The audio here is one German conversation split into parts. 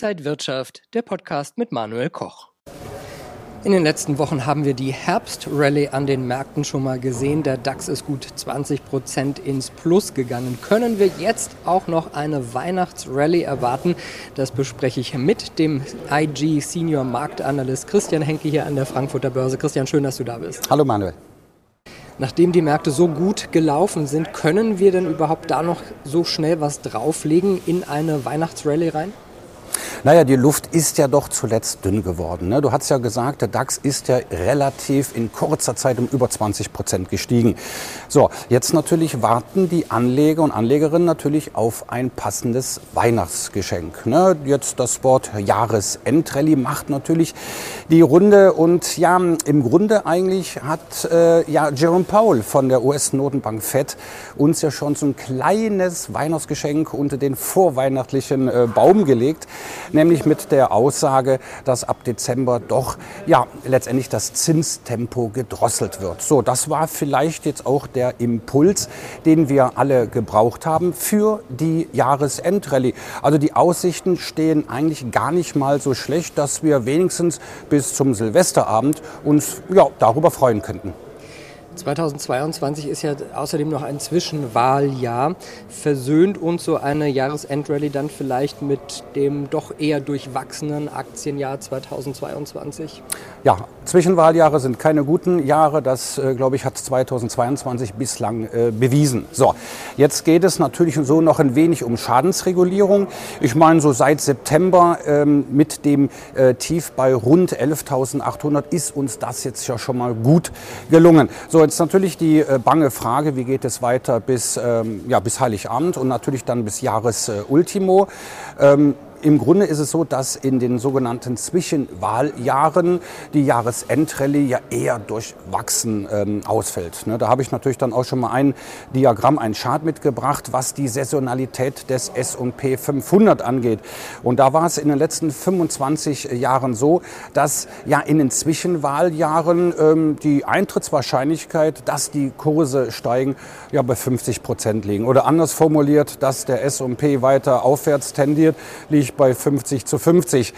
Inside Wirtschaft, der Podcast mit Manuel Koch. In den letzten Wochen haben wir die Herbstrallye an den Märkten schon mal gesehen. Der DAX ist gut 20 Prozent ins Plus gegangen. Können wir jetzt auch noch eine Weihnachtsrallye erwarten? Das bespreche ich mit dem IG Senior Marktanalyst Christian Henke hier an der Frankfurter Börse. Christian, schön, dass du da bist. Hallo Manuel. Nachdem die Märkte so gut gelaufen sind, können wir denn überhaupt da noch so schnell was drauflegen in eine Weihnachtsrallye rein? Naja, die Luft ist ja doch zuletzt dünn geworden. Ne? Du hast ja gesagt, der DAX ist ja relativ in kurzer Zeit um über 20 Prozent gestiegen. So, jetzt natürlich warten die Anleger und Anlegerinnen natürlich auf ein passendes Weihnachtsgeschenk. Ne? Jetzt das Wort Jahresendrallye macht natürlich die Runde und ja, im Grunde eigentlich hat äh, ja Jerome Powell von der US-Notenbank Fed uns ja schon so ein kleines Weihnachtsgeschenk unter den vorweihnachtlichen äh, Baum gelegt nämlich mit der Aussage, dass ab Dezember doch ja letztendlich das Zinstempo gedrosselt wird. So, das war vielleicht jetzt auch der Impuls, den wir alle gebraucht haben für die Jahresendrallye. Also die Aussichten stehen eigentlich gar nicht mal so schlecht, dass wir wenigstens bis zum Silvesterabend uns ja, darüber freuen könnten. 2022 ist ja außerdem noch ein Zwischenwahljahr. Versöhnt uns so eine Jahresendrallye dann vielleicht mit dem doch eher durchwachsenen Aktienjahr 2022? Ja, Zwischenwahljahre sind keine guten Jahre. Das, äh, glaube ich, hat 2022 bislang äh, bewiesen. So, jetzt geht es natürlich so noch ein wenig um Schadensregulierung. Ich meine, so seit September ähm, mit dem äh, Tief bei rund 11.800 ist uns das jetzt ja schon mal gut gelungen. So, jetzt natürlich die äh, bange Frage, wie geht es weiter bis, ähm, ja, bis Heiligabend und natürlich dann bis Jahresultimo. Ähm, im Grunde ist es so, dass in den sogenannten Zwischenwahljahren die Jahresendrallye ja eher durchwachsen ähm, ausfällt. Ne, da habe ich natürlich dann auch schon mal ein Diagramm, ein Chart mitgebracht, was die Saisonalität des S&P 500 angeht. Und da war es in den letzten 25 Jahren so, dass ja in den Zwischenwahljahren ähm, die Eintrittswahrscheinlichkeit, dass die Kurse steigen, ja bei 50 Prozent liegen. Oder anders formuliert, dass der S&P weiter aufwärts tendiert, liegt bei 50 zu 50.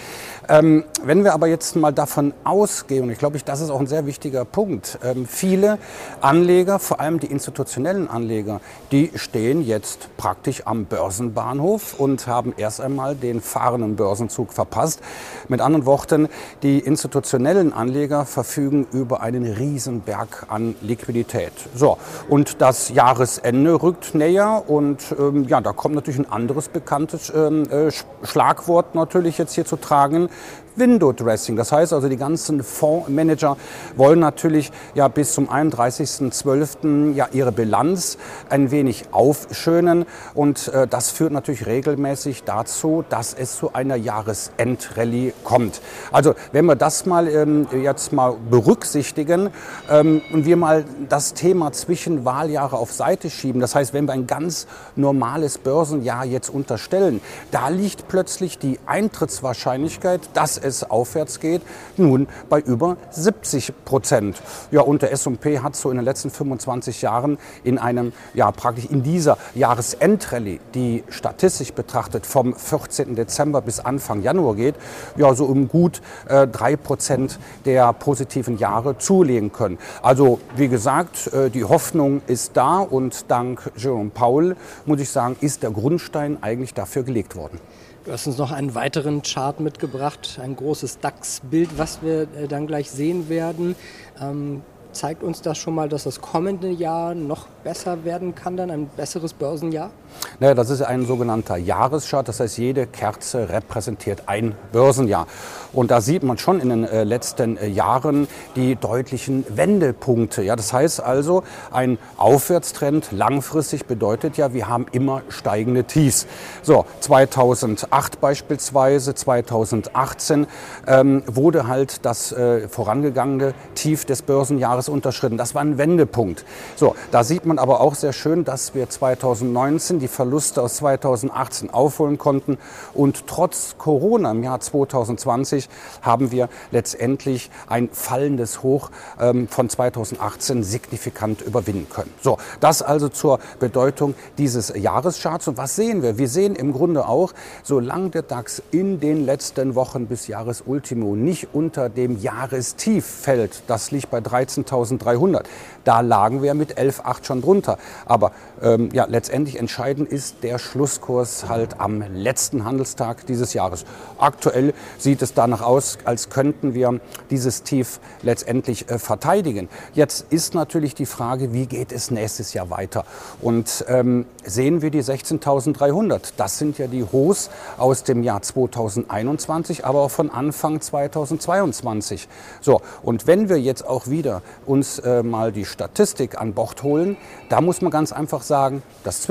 Ähm, wenn wir aber jetzt mal davon ausgehen, und ich glaube, das ist auch ein sehr wichtiger Punkt, ähm, viele Anleger, vor allem die institutionellen Anleger, die stehen jetzt praktisch am Börsenbahnhof und haben erst einmal den fahrenden Börsenzug verpasst. Mit anderen Worten, die institutionellen Anleger verfügen über einen Riesenberg an Liquidität. So, und das Jahresende rückt näher und ähm, ja, da kommt natürlich ein anderes bekanntes ähm, äh, Schlagwort natürlich jetzt hier zu tragen. Window Dressing. Das heißt also, die ganzen Fondsmanager wollen natürlich ja bis zum 31.12. ja ihre Bilanz ein wenig aufschönen und äh, das führt natürlich regelmäßig dazu, dass es zu einer Jahresendrallye kommt. Also wenn wir das mal ähm, jetzt mal berücksichtigen ähm, und wir mal das Thema zwischen Wahljahre auf Seite schieben, das heißt, wenn wir ein ganz normales Börsenjahr jetzt unterstellen, da liegt plötzlich die Eintrittswahrscheinlichkeit, dass es aufwärts geht, nun bei über 70 Prozent. Ja, und der S&P hat so in den letzten 25 Jahren in einem, ja, praktisch in dieser Jahresendrallye, die statistisch betrachtet vom 14. Dezember bis Anfang Januar geht, ja, so um gut äh, drei Prozent der positiven Jahre zulegen können. Also, wie gesagt, äh, die Hoffnung ist da und dank Jerome Powell, muss ich sagen, ist der Grundstein eigentlich dafür gelegt worden. Du hast uns noch einen weiteren Chart mitgebracht, ein großes DAX-Bild, was wir äh, dann gleich sehen werden. Ähm, zeigt uns das schon mal, dass das kommende Jahr noch besser werden kann, dann ein besseres Börsenjahr? Naja, das ist ein sogenannter Jahreschart. Das heißt, jede Kerze repräsentiert ein Börsenjahr. Und da sieht man schon in den äh, letzten äh, Jahren die deutlichen Wendepunkte. Ja, das heißt also, ein Aufwärtstrend langfristig bedeutet ja, wir haben immer steigende Tiefs. So, 2008 beispielsweise, 2018 ähm, wurde halt das äh, vorangegangene Tief des Börsenjahres Jahres unterschritten. Das war ein Wendepunkt. So, da sieht man aber auch sehr schön, dass wir 2019 die Verluste aus 2018 aufholen konnten und trotz Corona im Jahr 2020 haben wir letztendlich ein fallendes Hoch ähm, von 2018 signifikant überwinden können. So, das also zur Bedeutung dieses Jahrescharts. Und was sehen wir? Wir sehen im Grunde auch, solange der DAX in den letzten Wochen bis Jahresultimo nicht unter dem Jahrestief fällt, das liegt bei 13.300, da lagen wir mit 11,8 schon drunter. Aber ähm, ja, letztendlich entscheidend ist der Schlusskurs halt am letzten Handelstag dieses Jahres. Aktuell sieht es danach aus, als könnten wir dieses Tief letztendlich äh, verteidigen. Jetzt ist natürlich die Frage, wie geht es nächstes Jahr weiter? Und ähm, sehen wir die 16.300? Das sind ja die Hochs aus dem Jahr 2021, aber auch von Anfang 2022. So, und wenn wir jetzt auch wieder uns äh, mal die Statistik an Bord holen, da muss man ganz einfach sagen, das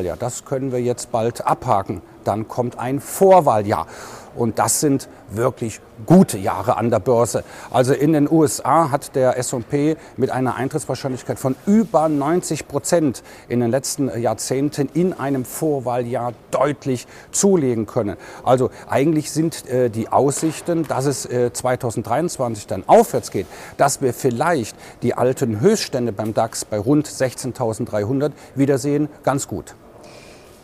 Zwischenwahljahr, das können wir jetzt bald abhaken. Dann kommt ein Vorwahljahr. Und das sind wirklich gute Jahre an der Börse. Also in den USA hat der S&P mit einer Eintrittswahrscheinlichkeit von über 90 Prozent in den letzten Jahrzehnten in einem Vorwahljahr deutlich zulegen können. Also eigentlich sind äh, die Aussichten, dass es äh, 2023 dann aufwärts geht, dass wir vielleicht die alten Höchststände beim DAX bei rund 16.300 wiedersehen, ganz gut.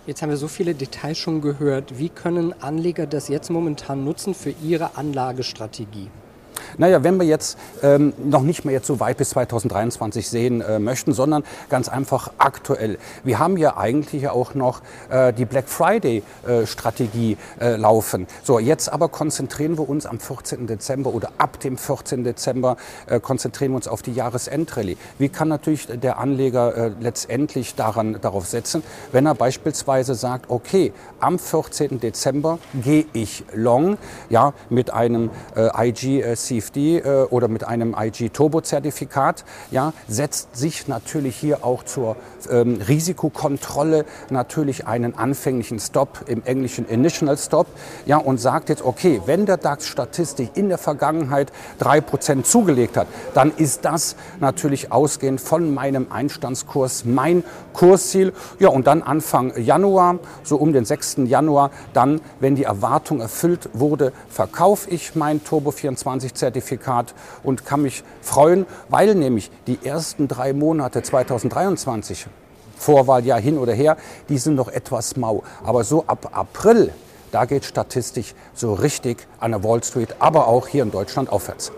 Jetzt haben wir so viele Details schon gehört. Wie können Anleger das jetzt momentan nutzen für ihre Anlagestrategie? Naja, wenn wir jetzt ähm, noch nicht mehr jetzt so weit bis 2023 sehen äh, möchten, sondern ganz einfach aktuell. Wir haben ja eigentlich auch noch äh, die Black Friday äh, äh, laufen. So, jetzt aber konzentrieren wir uns am 14. Dezember oder ab dem 14. Dezember äh, konzentrieren wir uns auf die Jahresendrallye. Wie kann natürlich der Anleger äh, letztendlich daran, darauf setzen, wenn er beispielsweise sagt, okay, am 14. Dezember gehe ich long, ja, mit einem IG CFD äh, oder mit einem IG-Turbo-Zertifikat, ja, setzt sich natürlich hier auch zur ähm, Risikokontrolle natürlich einen anfänglichen Stop, im Englischen Initial Stop, ja, und sagt jetzt, okay, wenn der DAX-Statistik in der Vergangenheit drei Prozent zugelegt hat, dann ist das natürlich ausgehend von meinem Einstandskurs mein Kursziel. Ja, und dann Anfang Januar, so um den 6. Januar, dann, wenn die Erwartung erfüllt wurde, verkaufe ich mein Turbo 24 Zertifikat und kann mich freuen, weil nämlich die ersten drei Monate 2023, Vorwahljahr hin oder her, die sind noch etwas mau. Aber so ab April, da geht statistisch so richtig an der Wall Street, aber auch hier in Deutschland aufwärts.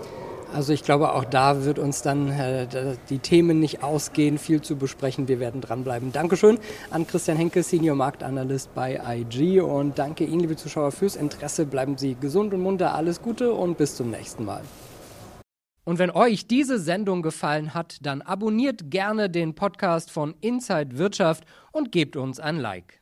Also ich glaube, auch da wird uns dann äh, die Themen nicht ausgehen, viel zu besprechen. Wir werden dranbleiben. Dankeschön an Christian Henke, Senior Marktanalyst bei IG und danke Ihnen, liebe Zuschauer, fürs Interesse. Bleiben Sie gesund und munter. Alles Gute und bis zum nächsten Mal. Und wenn euch diese Sendung gefallen hat, dann abonniert gerne den Podcast von Inside Wirtschaft und gebt uns ein Like.